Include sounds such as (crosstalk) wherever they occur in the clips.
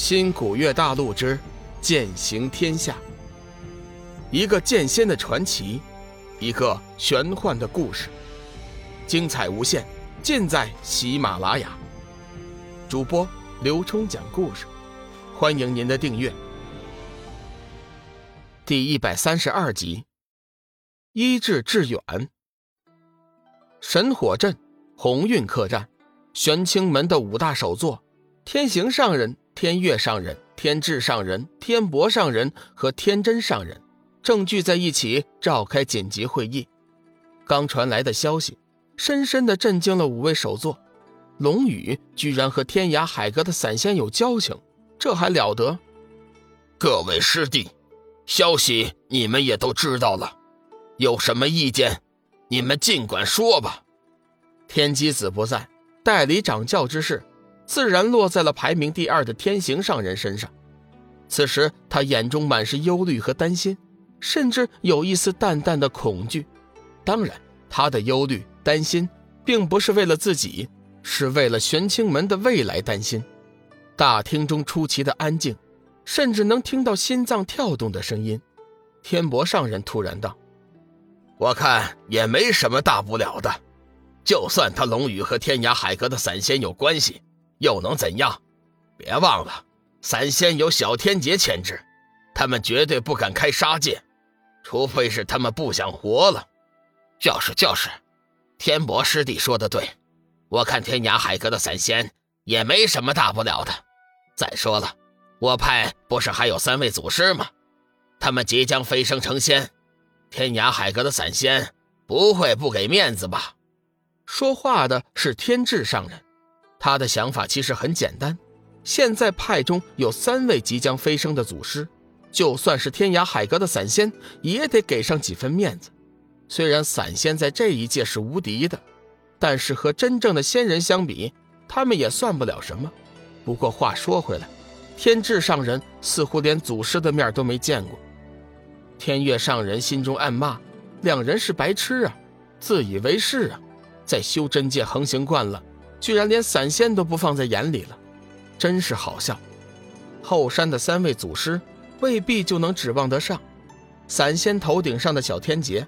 新古月大陆之剑行天下，一个剑仙的传奇，一个玄幻的故事，精彩无限，尽在喜马拉雅。主播刘冲讲故事，欢迎您的订阅。第一百三十二集，医治致远。神火阵，鸿运客栈，玄清门的五大首座，天行上人。天月上人、天智上人、天博上人和天真上人正聚在一起召开紧急会议。刚传来的消息，深深的震惊了五位首座。龙宇居然和天涯海阁的散仙有交情，这还了得？各位师弟，消息你们也都知道了，有什么意见，你们尽管说吧。天机子不在，代理掌教之事。自然落在了排名第二的天行上人身上。此时，他眼中满是忧虑和担心，甚至有一丝淡淡的恐惧。当然，他的忧虑、担心，并不是为了自己，是为了玄清门的未来担心。大厅中出奇的安静，甚至能听到心脏跳动的声音。天博上人突然道：“我看也没什么大不了的，就算他龙宇和天涯海阁的散仙有关系。”又能怎样？别忘了，散仙有小天劫牵制，他们绝对不敢开杀戒，除非是他们不想活了。就是就是，天博师弟说的对，我看天涯海阁的散仙也没什么大不了的。再说了，我派不是还有三位祖师吗？他们即将飞升成仙，天涯海阁的散仙不会不给面子吧？说话的是天智上人。他的想法其实很简单，现在派中有三位即将飞升的祖师，就算是天涯海阁的散仙，也得给上几分面子。虽然散仙在这一届是无敌的，但是和真正的仙人相比，他们也算不了什么。不过话说回来，天智上人似乎连祖师的面都没见过。天月上人心中暗骂：两人是白痴啊，自以为是啊，在修真界横行惯了。居然连散仙都不放在眼里了，真是好笑。后山的三位祖师未必就能指望得上，散仙头顶上的小天劫，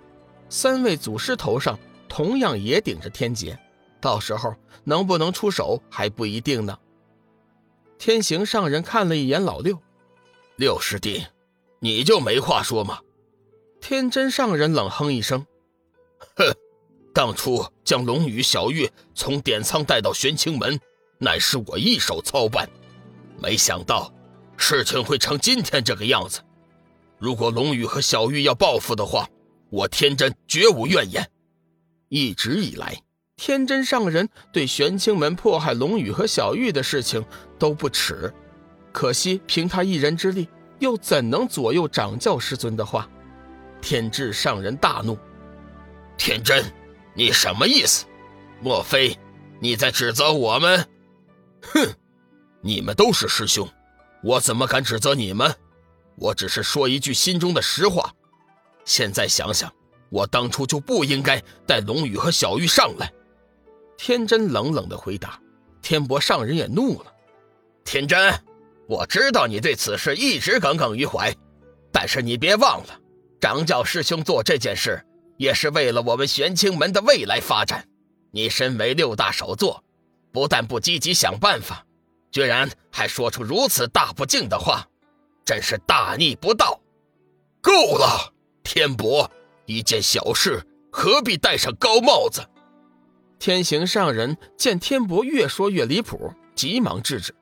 三位祖师头上同样也顶着天劫，到时候能不能出手还不一定呢。天行上人看了一眼老六，六师弟，你就没话说吗？天真上人冷哼一声，(laughs) 哼。当初将龙宇、小玉从点苍带到玄清门，乃是我一手操办。没想到事情会成今天这个样子。如果龙宇和小玉要报复的话，我天真绝无怨言。一直以来，天真上人对玄清门迫害龙宇和小玉的事情都不耻。可惜凭他一人之力，又怎能左右掌教师尊的话？天智上人大怒，天真。你什么意思？莫非你在指责我们？哼！你们都是师兄，我怎么敢指责你们？我只是说一句心中的实话。现在想想，我当初就不应该带龙宇和小玉上来。天真冷冷的回答。天博上人也怒了。天真，我知道你对此事一直耿耿于怀，但是你别忘了，掌教师兄做这件事。也是为了我们玄清门的未来发展。你身为六大首座，不但不积极想办法，居然还说出如此大不敬的话，真是大逆不道！够了，天博，一件小事何必戴上高帽子？天行上人见天博越说越离谱，急忙制止。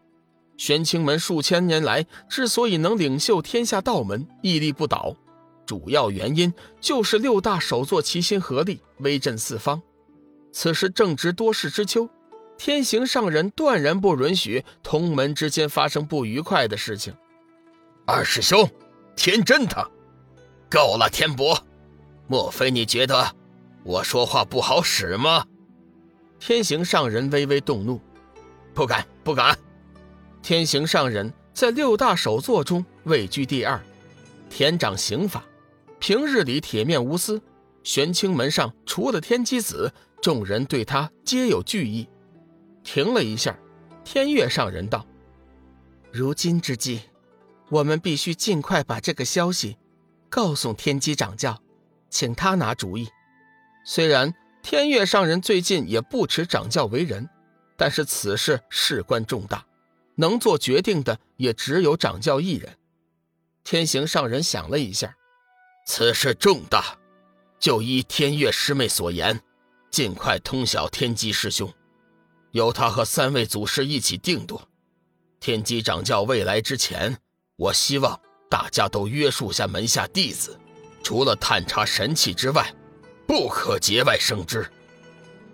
玄清门数千年来之所以能领袖天下道门，屹立不倒。主要原因就是六大首座齐心合力，威震四方。此时正值多事之秋，天行上人断然不允许同门之间发生不愉快的事情。二师兄，天真他，够了！天博，莫非你觉得我说话不好使吗？天行上人微微动怒，不敢，不敢。天行上人在六大首座中位居第二，天掌刑法。平日里铁面无私，玄清门上除了天机子，众人对他皆有惧意。停了一下，天月上人道：“如今之计，我们必须尽快把这个消息告诉天机掌教，请他拿主意。虽然天月上人最近也不持掌教为人，但是此事事关重大，能做决定的也只有掌教一人。天行上人想了一下，此事重大，就依天月师妹所言，尽快通晓天机师兄，由他和三位祖师一起定夺。天机掌教未来之前，我希望大家都约束下门下弟子，除了探查神器之外，不可节外生枝。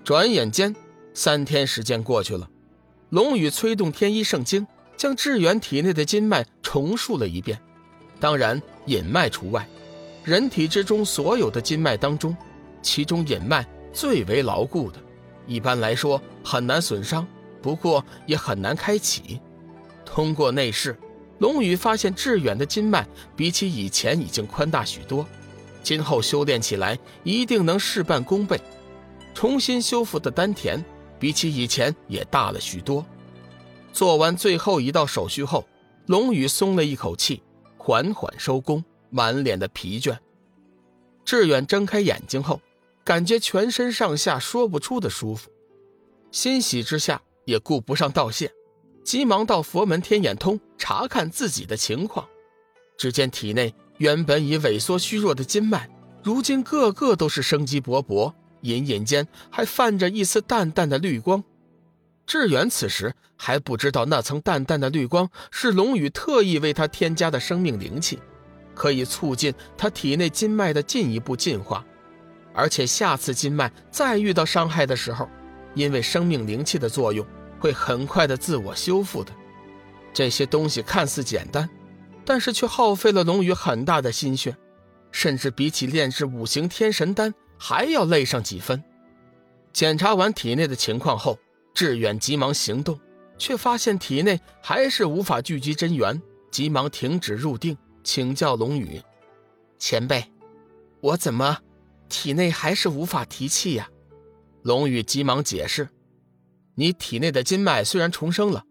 转眼间，三天时间过去了，龙宇催动天一圣经，将志远体内的经脉重述了一遍，当然隐脉除外。人体之中所有的经脉当中，其中隐脉最为牢固的，一般来说很难损伤，不过也很难开启。通过内视，龙宇发现致远的经脉比起以前已经宽大许多，今后修炼起来一定能事半功倍。重新修复的丹田比起以前也大了许多。做完最后一道手续后，龙宇松了一口气，缓缓收工，满脸的疲倦。志远睁开眼睛后，感觉全身上下说不出的舒服，欣喜之下也顾不上道谢。急忙到佛门天眼通查看自己的情况，只见体内原本已萎缩虚弱的筋脉，如今个个都是生机勃勃，隐隐间还泛着一丝淡淡的绿光。志远此时还不知道那层淡淡的绿光是龙宇特意为他添加的生命灵气，可以促进他体内筋脉的进一步进化，而且下次筋脉再遇到伤害的时候，因为生命灵气的作用。会很快的自我修复的，这些东西看似简单，但是却耗费了龙宇很大的心血，甚至比起炼制五行天神丹还要累上几分。检查完体内的情况后，志远急忙行动，却发现体内还是无法聚集真元，急忙停止入定，请教龙宇：“前辈，我怎么体内还是无法提气呀？”龙宇急忙解释。你体内的筋脉虽然重生了，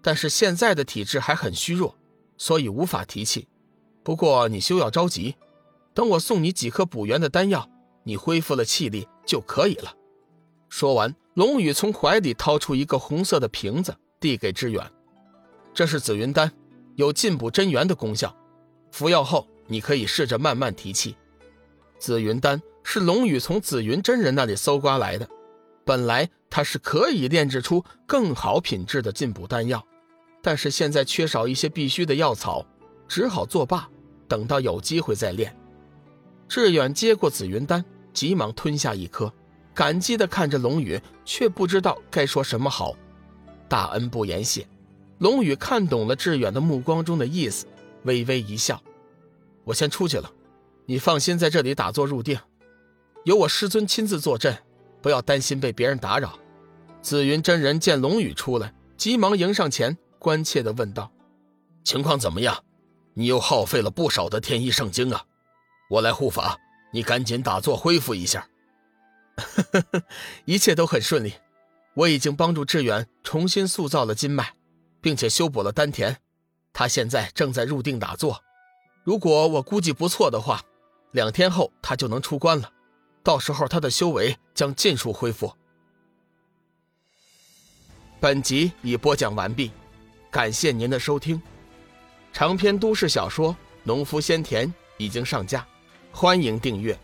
但是现在的体质还很虚弱，所以无法提气。不过你休要着急，等我送你几颗补元的丹药，你恢复了气力就可以了。说完，龙宇从怀里掏出一个红色的瓶子，递给志远：“这是紫云丹，有进补真元的功效。服药后，你可以试着慢慢提气。”紫云丹是龙宇从紫云真人那里搜刮来的。本来他是可以炼制出更好品质的进补丹药，但是现在缺少一些必须的药草，只好作罢，等到有机会再炼。志远接过紫云丹，急忙吞下一颗，感激地看着龙宇，却不知道该说什么好。大恩不言谢。龙宇看懂了志远的目光中的意思，微微一笑：“我先出去了，你放心在这里打坐入定，有我师尊亲自坐镇。”不要担心被别人打扰。紫云真人见龙宇出来，急忙迎上前，关切地问道：“情况怎么样？你又耗费了不少的天意圣经啊！我来护法，你赶紧打坐恢复一下。” (laughs) 一切都很顺利，我已经帮助志远重新塑造了筋脉，并且修补了丹田。他现在正在入定打坐。如果我估计不错的话，两天后他就能出关了。到时候他的修为将尽数恢复。本集已播讲完毕，感谢您的收听。长篇都市小说《农夫先田》已经上架，欢迎订阅。